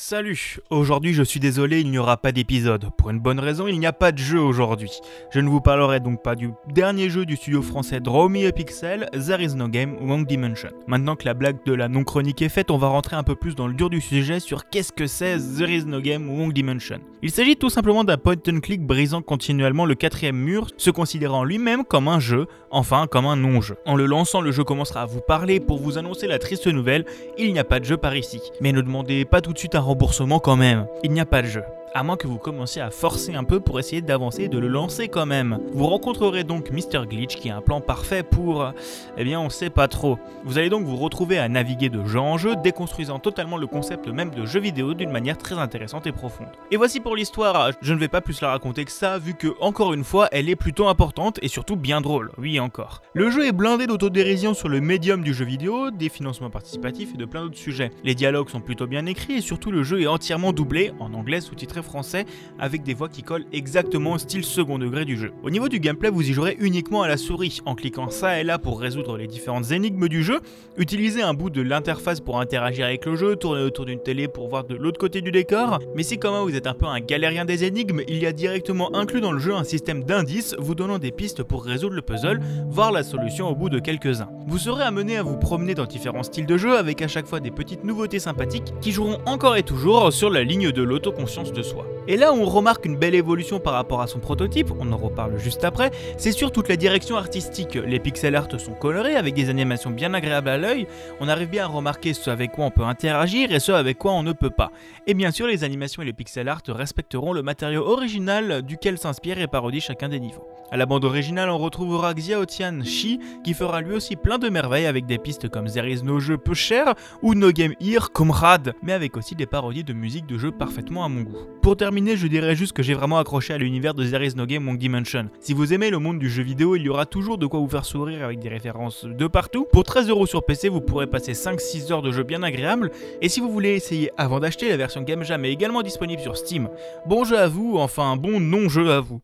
Salut, aujourd'hui je suis désolé, il n'y aura pas d'épisode. Pour une bonne raison, il n'y a pas de jeu aujourd'hui. Je ne vous parlerai donc pas du dernier jeu du studio français Draw Me a Pixel, There is no game, Wrong Dimension. Maintenant que la blague de la non-chronique est faite, on va rentrer un peu plus dans le dur du sujet sur qu'est-ce que c'est There is no game, Wrong Dimension. Il s'agit tout simplement d'un point and click brisant continuellement le quatrième mur, se considérant lui-même comme un jeu, enfin comme un non-jeu. En le lançant, le jeu commencera à vous parler pour vous annoncer la triste nouvelle, il n'y a pas de jeu par ici. Mais ne demandez pas tout de suite un remboursement quand même. Il n'y a pas de jeu à moins que vous commenciez à forcer un peu pour essayer d'avancer et de le lancer quand même. Vous rencontrerez donc Mr Glitch qui a un plan parfait pour... Eh bien on sait pas trop. Vous allez donc vous retrouver à naviguer de jeu en jeu, déconstruisant totalement le concept même de jeu vidéo d'une manière très intéressante et profonde. Et voici pour l'histoire, je ne vais pas plus la raconter que ça, vu que, encore une fois, elle est plutôt importante et surtout bien drôle, oui encore. Le jeu est blindé d'autodérision sur le médium du jeu vidéo, des financements participatifs et de plein d'autres sujets. Les dialogues sont plutôt bien écrits et surtout le jeu est entièrement doublé, en anglais sous-titré français, avec des voix qui collent exactement au style second degré du jeu. Au niveau du gameplay, vous y jouerez uniquement à la souris, en cliquant ça et là pour résoudre les différentes énigmes du jeu, utilisez un bout de l'interface pour interagir avec le jeu, tourner autour d'une télé pour voir de l'autre côté du décor, mais si comme vous êtes un peu un galérien des énigmes, il y a directement inclus dans le jeu un système d'indices vous donnant des pistes pour résoudre le puzzle, voir la solution au bout de quelques-uns. Vous serez amené à vous promener dans différents styles de jeu avec à chaque fois des petites nouveautés sympathiques qui joueront encore et toujours sur la ligne de l'autoconscience de Et là où on remarque une belle évolution par rapport à son prototype, on en reparle juste après, c'est sur toute la direction artistique. Les pixel art sont colorés avec des animations bien agréables à l'œil, on arrive bien à remarquer ce avec quoi on peut interagir et ce avec quoi on ne peut pas. Et bien sûr, les animations et les pixel art respecteront le matériau original duquel s'inspire et parodie chacun des niveaux. À la bande originale, on retrouvera Xiao Tian Shi qui fera lui aussi plein de merveilles avec des pistes comme There no jeu peu cher ou No Game Here comme Rad, mais avec aussi des parodies de musique de jeu parfaitement à mon goût. Pour terminer, je dirais juste que j'ai vraiment accroché à l'univers de There no game Wrong Dimension. Si vous aimez le monde du jeu vidéo, il y aura toujours de quoi vous faire sourire avec des références de partout. Pour 13 euros sur PC, vous pourrez passer 5-6 heures de jeu bien agréable. Et si vous voulez essayer avant d'acheter, la version Game Jam est également disponible sur Steam. Bon jeu à vous, enfin bon non-jeu à vous.